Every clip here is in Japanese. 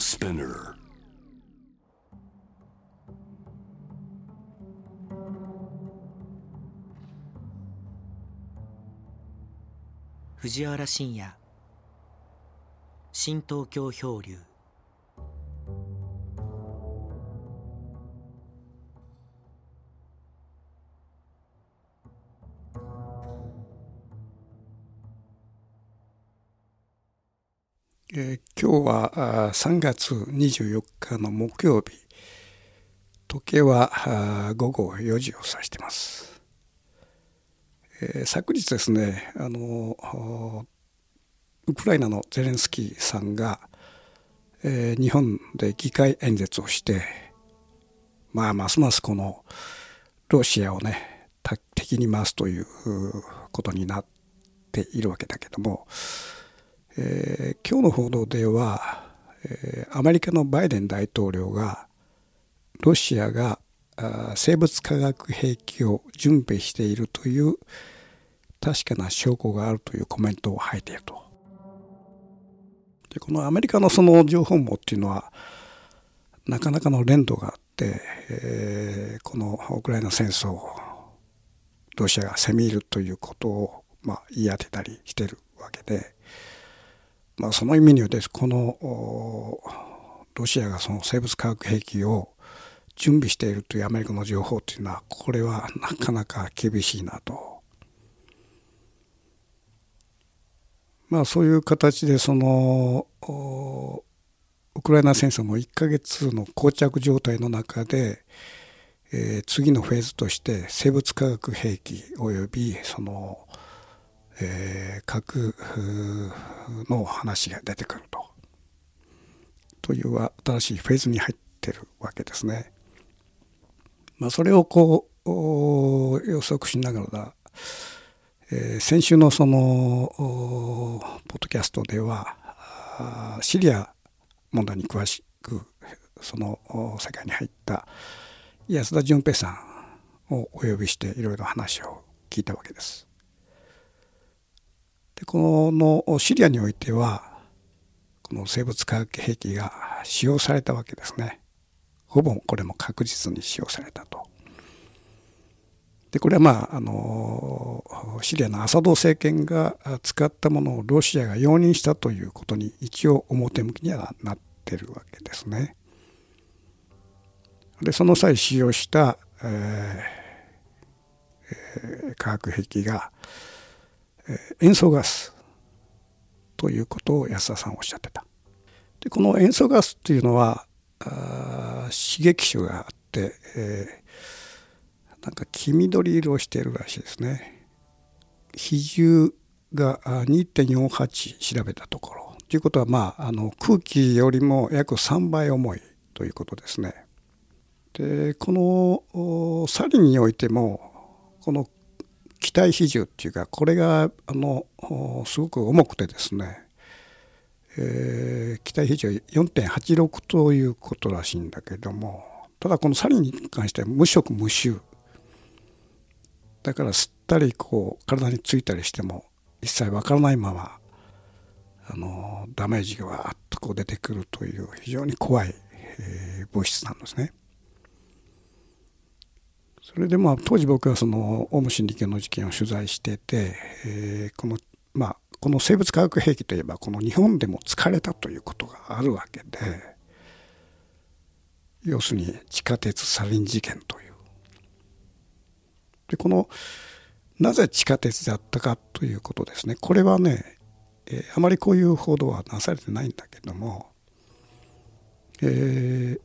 Spinner. 藤原信也新東京漂流今日は3月24日の木曜日。時計は午後4時を指してます、えー昨日ですねあのウクライナのゼレンスキーさんが、えー日本で議会演説をしてまあますますこのロシアをね敵に回すということになっているわけだけども、えー今日の報道では、えーアメリカのバイデン大統領がロシアが生物化学兵器を準備しているという確かな証拠があるというコメントを吐いていると。でこのアメリカのその情報網っていうのはなかなかの連動があって、えーこのウクライナ戦争をロシアが攻め入るということを、まあ、言い当てたりしてるわけで。まあ、その意味にはですこのロシアがその生物化学兵器を準備しているというアメリカの情報というのはこれはなかなか厳しいなと。まあそういう形でそのウクライナ戦争も1ヶ月の膠着状態の中で、えー次のフェーズとして生物化学兵器およびそのえー核の話が出てくるとという新しいフェーズに入ってるわけですね。まあ、それをこう予測しながら、えー先週のそのポッドキャストではシリア問題に詳しくその世界に入った安田純平さんをお呼びしていろいろ話を聞いたわけです。でこのシリアにおいてはこの生物化学兵器が使用されたわけですね。ほぼこれも確実に使用されたと。でこれはまああのシリアのアサド政権が使ったものをロシアが容認したということに一応表向きにはなってるわけですね。でその際使用した、えーえー化学兵器が塩素ガスということを安田さんおっしゃってた。でこの塩素ガスっていうのはあ刺激種があって、えーなんか黄緑色をしているらしいですね。比重が2.48調べたところということはまああの空気よりも約3倍重いということですね。でこのサリンにおいてもこの気体比重っていうかこれがあのすごく重くてですね、えー気体比重4.86ということらしいんだけどもただこのサリンに関しては無色無臭だから吸ったりこう体についたりしても一切わからないままあのダメージがわーっとこう出てくるという非常に怖い、えー物質なんですね。それでまあ当時僕はそのオウム真理教の事件を取材してて、えーこのまあこの生物化学兵器といえばこの日本でも使われたということがあるわけで要するに地下鉄サリン事件という。でこのなぜ地下鉄であったかということですねこれはね、えーあまりこういう報道はなされてないんだけども、えー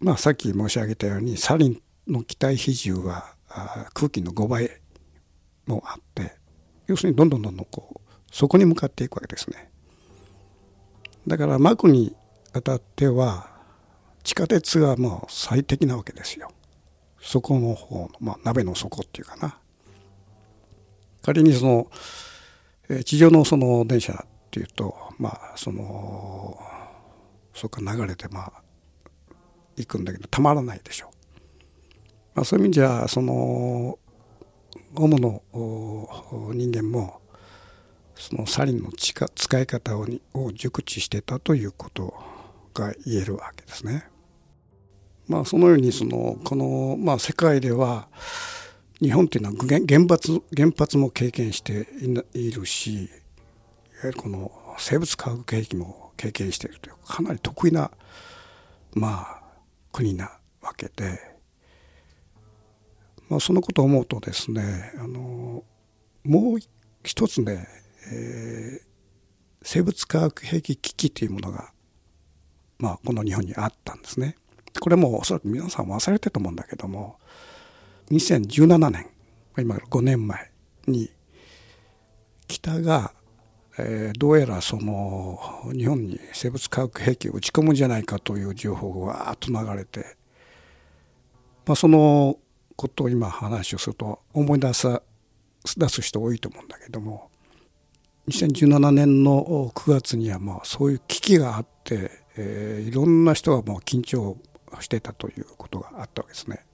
まあ、さっき申し上げたようにサリンの気体比重は空気の5倍もあって要するにどんどんどんどんこうそこに向かっていくわけですね。だから膜にあたっては地下鉄がもう最適なわけですよ。底の方の、まあ、鍋の底っていうかな。仮にその、え地上のその電車っていうとまあそのそこから流れてまあ行くんだけどたまらないでしょう。まあ、そういう意味じゃそのゴムの人間もそのサリンの使使い方をを熟知してたということが言えるわけですね。まあ、そのようにそのこの、まあ、世界では日本っていうのは原発原発も経験しているしいわゆるこの生物化学兵器も経験しているというかなり得意な、まあ、国なわけで、まあ、そのことを思うとですねあのもう一つね、えー、生物化学兵器危機というものが、まあ、この日本にあったんですね。これもおそらく皆さん忘れてると思うんだけども2017年今から5年前に北が、えー、どうやらその日本に生物化学兵器を撃ち込むんじゃないかという情報がわーっと流れて、まあ、そのことを今話をすると思い出さ出す人多いと思うんだけども2017年の9月にはまあそういう危機があって、えー、いろんな人がもう緊張してたということがあったわけですね。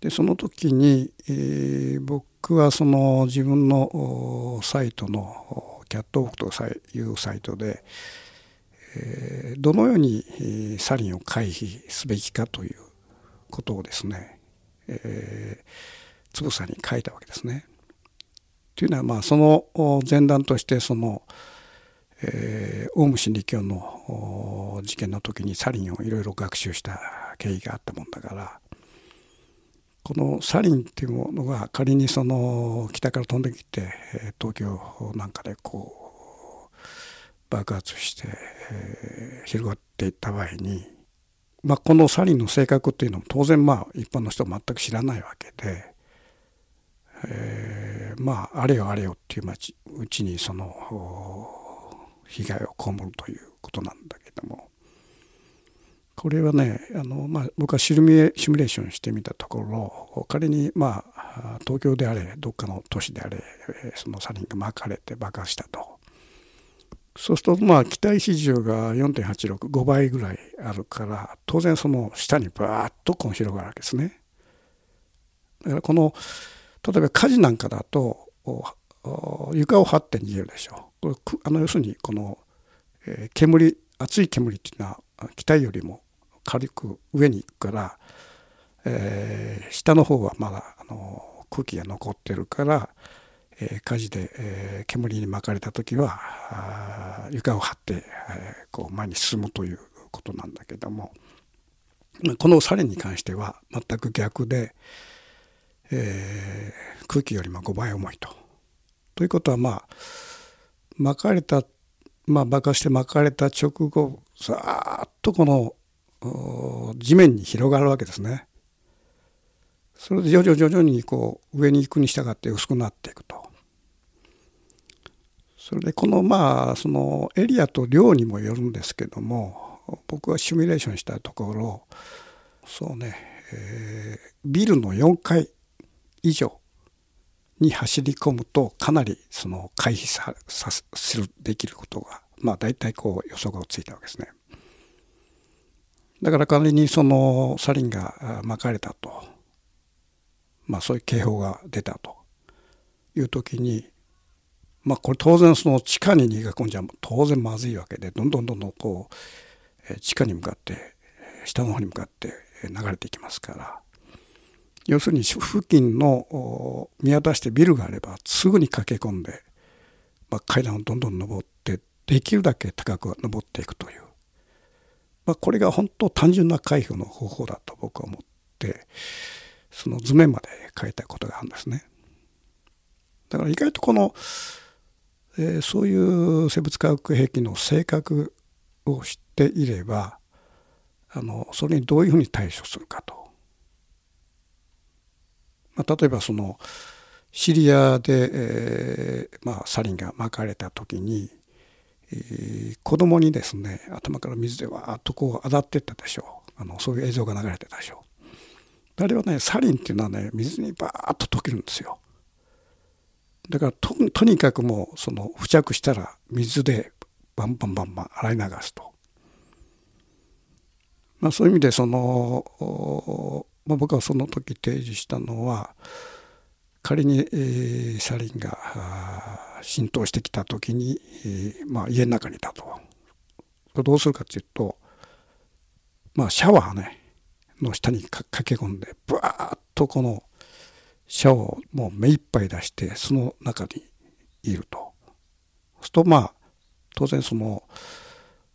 でその時に、えー、僕はその自分のサイトのキャットオークというサイトで、えー、どのようにサリンを回避すべきかということをですね、えー、つぶさに書いたわけですね。というのはまあその前段としてその、えー、オウム真理教の事件の時にサリンをいろいろ学習した経緯があったもんだからこのサリンっていうものが仮にその北から飛んできて東京なんかでこう爆発して、えー、広がっていった場合に、まあ、このサリンの性格っていうのも当然まあ一般の人は全く知らないわけで。えー、まああれよあれよっていううちにその被害を被るということなんだけどもこれはねあの、まあ、僕はシミュレーションしてみたところ仮にまあ東京であれどっかの都市であれそのサリンが巻かれて爆発したと。そうするとまあ期待比重が4.865倍ぐらいあるから当然その下にバーッとこう広がるわけですね。だからこの例えば火事なんかだと床を張って逃げるでしょう。これあの要するにこの、えー、煙熱い煙っていうのは気体よりも軽く上に行くから、えー、下の方はまだあの空気が残ってるから、え、火事で、え、煙に巻かれた時は床を張って、え、こう前に進むということなんだけどもこのサリンに関しては全く逆で、えー、空気よりも5倍重いと。ということはまあ巻かれた、まあ、爆破して巻かれた直後さーっとこの地面に広がるわけですね。それで徐々徐々にこう上に行くに従って薄くなっていくと。それでこのまあそのエリアと量にもよるんですけども僕がシミュレーションしたところそうね、えー、ビルの4階以上に走り込むとかなりその回避ささするできることがまあ大体こう予測がついたわけですね。だから仮にそのサリンがまかれたとまあそういう警報が出たという時にまあこれ当然その地下に逃げ込んじゃ当然まずいわけでどんどんどんどんこう地下に向かって下の方に向かって流れていきますから要するに付近の見渡してビルがあればすぐに駆け込んで、まあ、階段をどんどん登ってできるだけ高く登っていくという、まあ、これが本当単純な回避の方法だと僕は思ってその図面まで書いたことがあるんですね。だから意外とこの、え、そういう生物化学兵器の性格を知っていればあのそれにどういうふうに対処するかと。まあ、例えばそのシリアで、えーまあ、サリンがまかれた時に、えー、子供にですね頭から水でわーっとこう当たってったでしょう。あのそういう映像が流れてたでしょう。あれはねサリンっていうのはね水にバーッと溶けるんですよ。だからととにかくもうその付着したら水でバンバンバンバン洗い流すと、まあ、そういう意味でそのまあ、僕はその時提示したのは仮に、えー、サリンが浸透してきた時に、えーまあ、家の中にいたとどうするかっていうとまあシャワーねの下に駆け込んでブワーッとこのシャワーをもう目いっぱい出してその中にいると。そうするとまあ当然その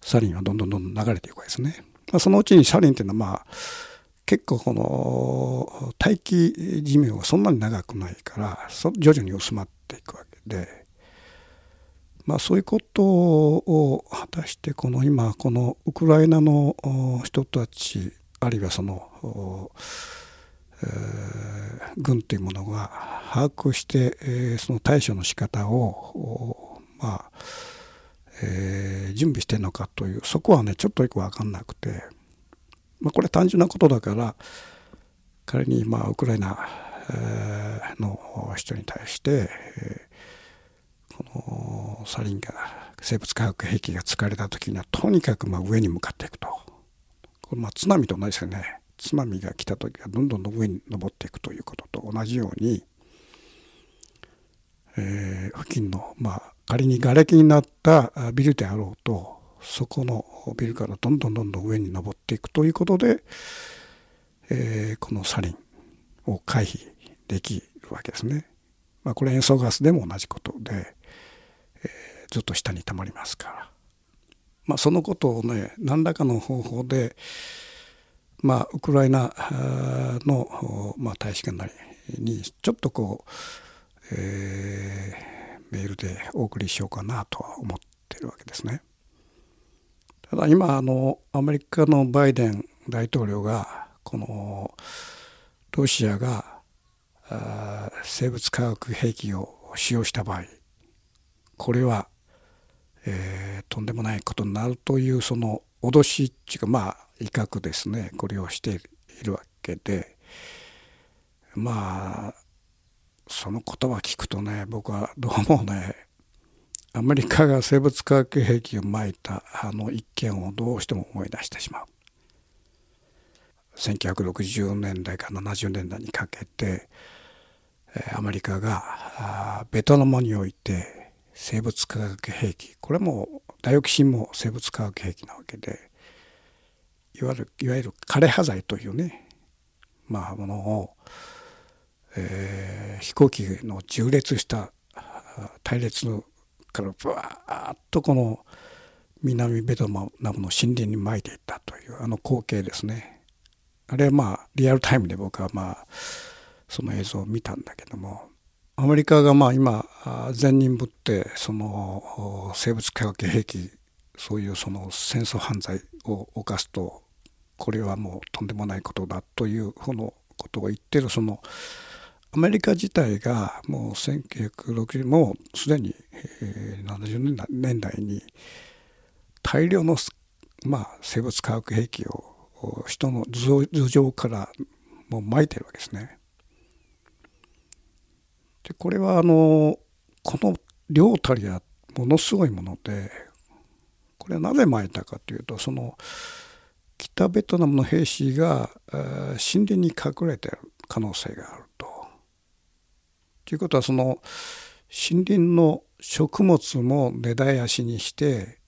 サリンはどんどんどんどん流れていくわけですね。まあ、そのうちにサリンっていうのはまあ結構この待機寿命がそんなに長くないから徐々に薄まっていくわけで、まあ、そういうことを果たしてこの今このウクライナの人たちあるいはその、軍というものが把握して、えー、その対処の仕方をまあえー、準備してるのかというそこはねちょっとよく分かんなくて、まあ、これ単純なことだから仮にまあウクライナの人に対して、えー、このサリンが生物化学兵器が使われた時にはとにかくまあ上に向かっていくと。これまあ津波と同じですよね。津波が来た時はどんどん上に登っていくということと同じように、えー、付近のまあ仮に瓦礫になったビルであろうとそこのビルからどんどんどんどん上に登っていくということで、えー、このサリンを回避できるわけですね。まあ、これ塩素ガスでも同じことで、えー、ずっと下に溜まりますから。まあ、そのことをね何らかの方法で、まあ、ウクライナの、まあ、大使館なりにちょっとこう、えーメールでお送りしようかなとは思ってるわけですね。ただ今あのアメリカのバイデン大統領がこのロシアが生物化学兵器を使用した場合これは、えー、とんでもないことになるというその脅しっていうかまあ威嚇ですねこれをしているわけでまあその言葉聞くとね僕はどうもねアメリカが生物化学兵器をまいたあの一件をどうしても思い出してしまう。1960年代から70年代にかけてアメリカがベトナムにおいて生物化学兵器これもダイオキシンも生物化学兵器なわけでいわゆるいわゆる枯葉剤というねまあものをえー、飛行機の縦列した隊列からブワーッとこの南ベトナムの森林に巻いていったというあの光景ですね。あれはまあリアルタイムで僕はまあその映像を見たんだけどもアメリカがまあ今善人ぶってその生物化学兵器そういうその戦争犯罪を犯すとこれはもうとんでもないことだというこのことを言ってるそのアメリカ自体がもう1960もうすでに、70年代に大量の、まあ、生物化学兵器を人の頭上からもう撒いてるわけですね。でこれはあのこの量たりはものすごいものでこれはなぜ撒いたかというとその北ベトナムの兵士が森林に隠れてる可能性があると。ということはその森林の食物も根絶やしにして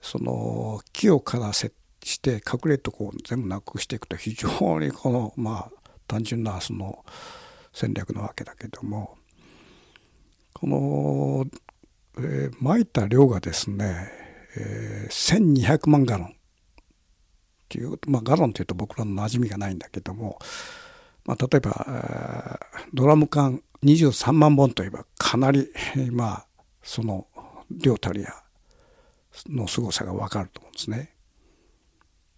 その木を枯らせして隠れとこう全部なくしていくと非常にこのまあ単純なその戦略なわけだけどもこの、えー、撒いた量がですね、えー、1200万ガロンっていうまあガロンっていうと僕らの馴染みがないんだけども、まあ、例えばドラム缶23万本といえばかなりまあその量たりやの凄さが分かると思うんですね。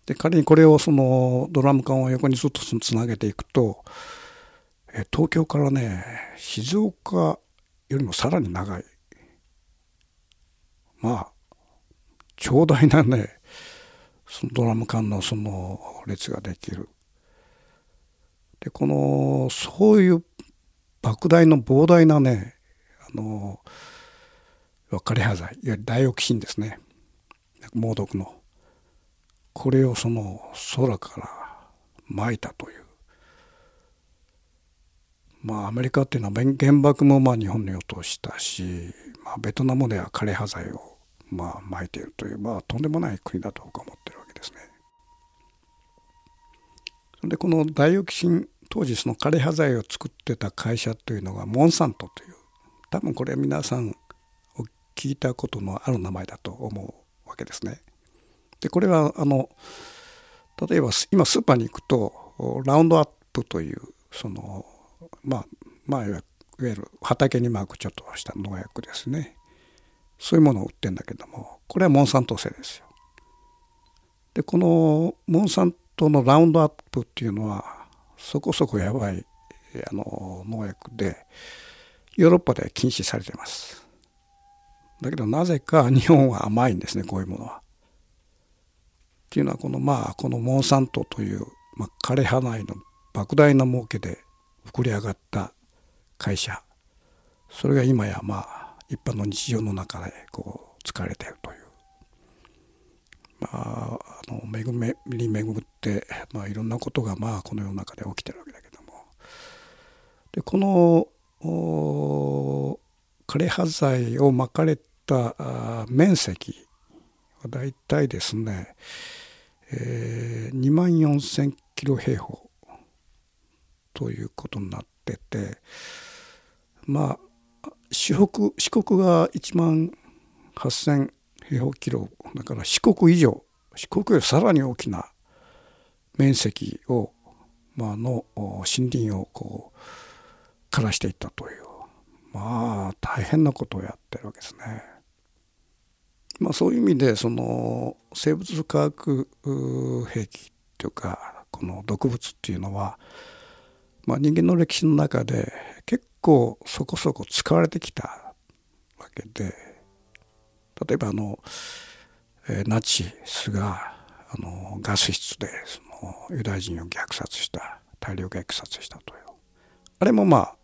で仮にこれをそのドラム缶を横にずっとつなげていくと東京からね静岡よりもさらに長いまあ長大なねそのドラム缶のその列ができる。でこのそういう莫大の膨大なねあの枯葉剤いわゆるダイオキシンですね。猛毒の。これをその空から撒いたという。まあアメリカっていうのは原爆もまあ日本に落としたし、まあ、ベトナムでは枯れ葉剤をまあ巻いているというまあとんでもない国だと僕は思ってるわけですね。でこのダイオキシン当時その枯葉剤を作ってた会社というのがモンサントという多分これは皆さん聞いたことのある名前だと思うわけですね。でこれはあの例えば今スーパーに行くとラウンドアップというそのまあまあいわゆる畑にまくちょっとした農薬ですねそういうものを売ってんだけどもこれはモンサント製ですよ。でこのモンサントのラウンドアップっていうのはそこそこやばいあの農薬でヨーロッパでは禁止されてます。だけどなぜか日本は甘いんですねこういうものは。っていうのはこのまあこのモンサントという、まあ、枯葉内の莫大な儲けで膨れ上がった会社それが今やまあ一般の日常の中でこう使われているという。まああの恵みに恵って、まあ、いろんなことがまあこの世の中で起きてるわけだけども。でこの枯葉剤をまかれた面積はだいたいですね、えー、2万4,000キロ平方ということになっててまあ四国四国が1万8,000平方キロだから四国以上四国よりさらに大きな面積を、まあの森林をこう枯らしていったというまあ大変なことをやってるわけですね。まあ、そういう意味でその生物化学兵器というかこの毒物っていうのは、まあ、人間の歴史の中で結構そこそこ使われてきたわけで例えばあのえナチスがあのガス室でそのユダヤ人を虐殺した大量虐殺したというあれもまあ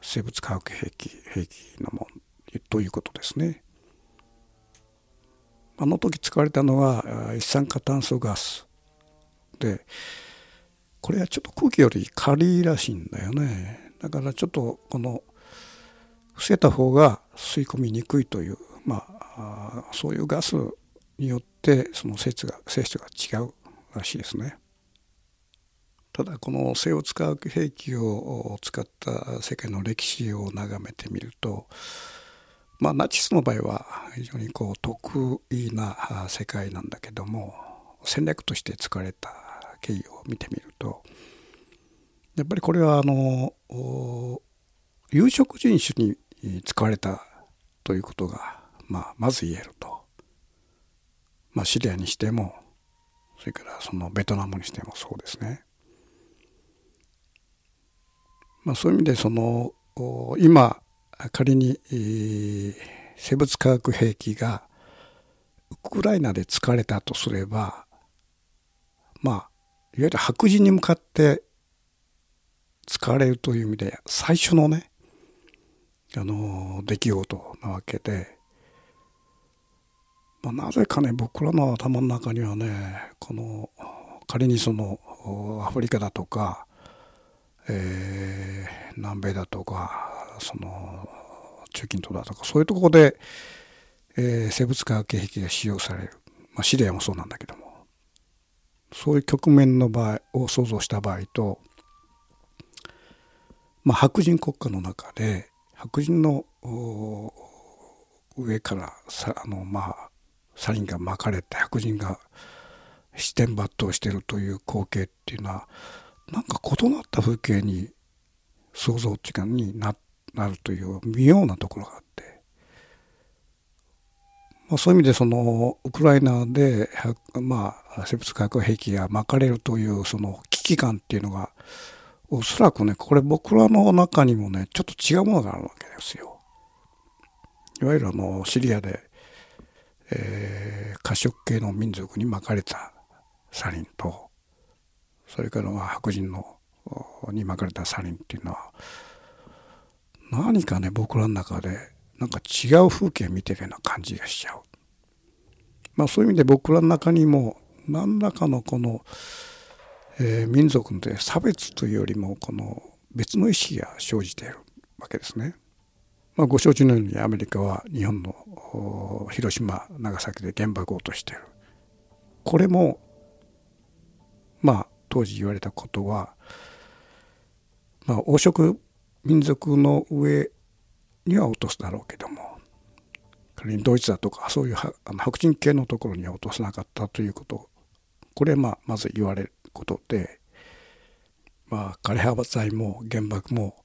生物化学兵器兵器のもんということですね。あの時使われたのは一酸化炭素ガスでこれはちょっと空気より軽いらしいんだよねだからちょっとこの伏せた方が吸い込みにくいというまあそういうガスによってその性質が性質が違うらしいですね。ただこの生物化学兵器を使った世界の歴史を眺めてみるとまあナチスの場合は非常にこう得意な世界なんだけども戦略として使われた経緯を見てみるとやっぱりこれはあの有色人種に使われたということが、まあ、まず言えると、まあ、シリアにしてもそれからそのベトナムにしてもそうですね。まあ、そういう意味でその今仮に、生物化学兵器がウクライナで使われたとすればまあいわゆる白人に向かって使われるという意味で最初のねあの出来事なわけで、まあ、なぜかね僕らの頭の中にはねこの仮にそのアフリカだとかえー、南米だとかその中近東だとかそういうところで、えー、生物化学兵器が使用される、まあ、シリアもそうなんだけども。そういう局面の場合を想像した場合と、まあ、白人国家の中で白人の上からさあのまあサリンが巻かれて白人が視点抜刀しているという光景っていうのはなんか異なった風景に想像っていうかにななるという妙なところがあって、まあ、そういう意味でそのウクライナで、まあ、生物化学兵器が巻かれるというその危機感っていうのがおそらくねこれ僕らの中にもねちょっと違うものがあるわけですよ。いわゆるあのシリアで、えー、褐色系の民族に巻かれたサリンとそれからま白人のに巻かれたサリンっていうのは何かね僕らの中でなんか違う風景見てるような感じがしちゃう。まあそういう意味で僕らの中にも何らかのこの、えー、民族で差別というよりもこの別の意識が生じているわけですね。まあ、ご承知のようにアメリカは日本の広島長崎で原爆を落としているこれもまあ当時言われたことは、まあ、黄色民族の上には落とすだろうけども仮にドイツだとかそういう白人系のところには落とさなかったということこれまあまず言われることで、まあ、枯葉剤も原爆も、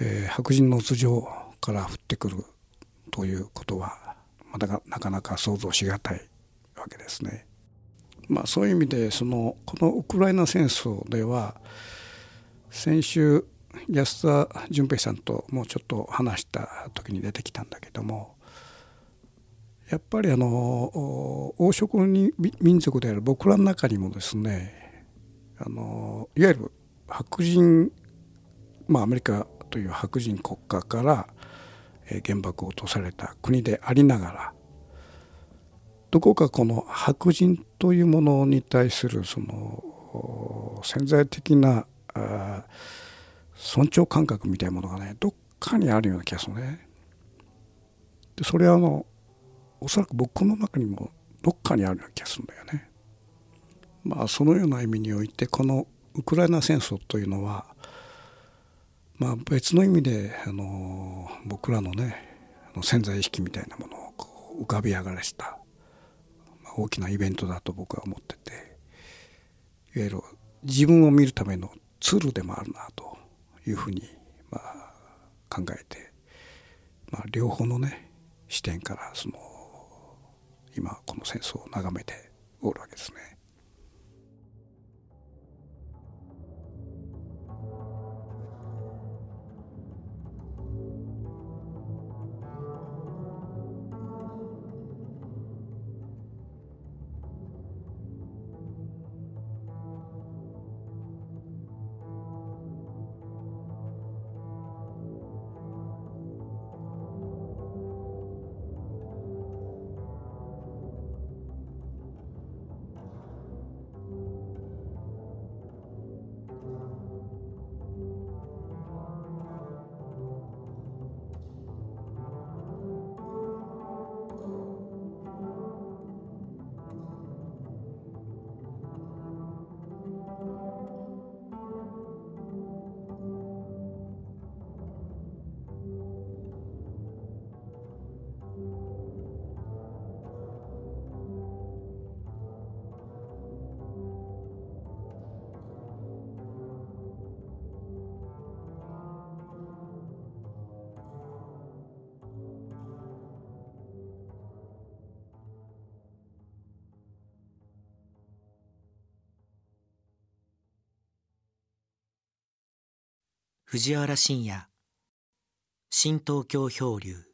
えー、白人の頭上から降ってくるということはまだなかなか想像しがたいわけですね。まあ、そういう意味でそのこのウクライナ戦争では先週安田純平さんともうちょっと話した時に出てきたんだけどもやっぱりあの黄色民族である僕らの中にもですねあのいわゆる白人まあアメリカという白人国家から原爆を落とされた国でありながらどこかこの白人というものに対するその潜在的な尊重感覚みたいなものがねどっかにあるような気がするね。でそれはあのおそらく僕の中にもどっかにあるような気がするんだよね。まあそのような意味においてこのウクライナ戦争というのはまあ別の意味であの僕らのね潜在意識みたいなものをこう浮かび上がらせた、まあ、大きなイベントだと僕は思ってていわゆる自分を見るためのツールでもあるなというふうにまあ考えて、まあ、両方のね視点からその今この戦争を眺めておるわけですね。藤原信也。新東京漂流。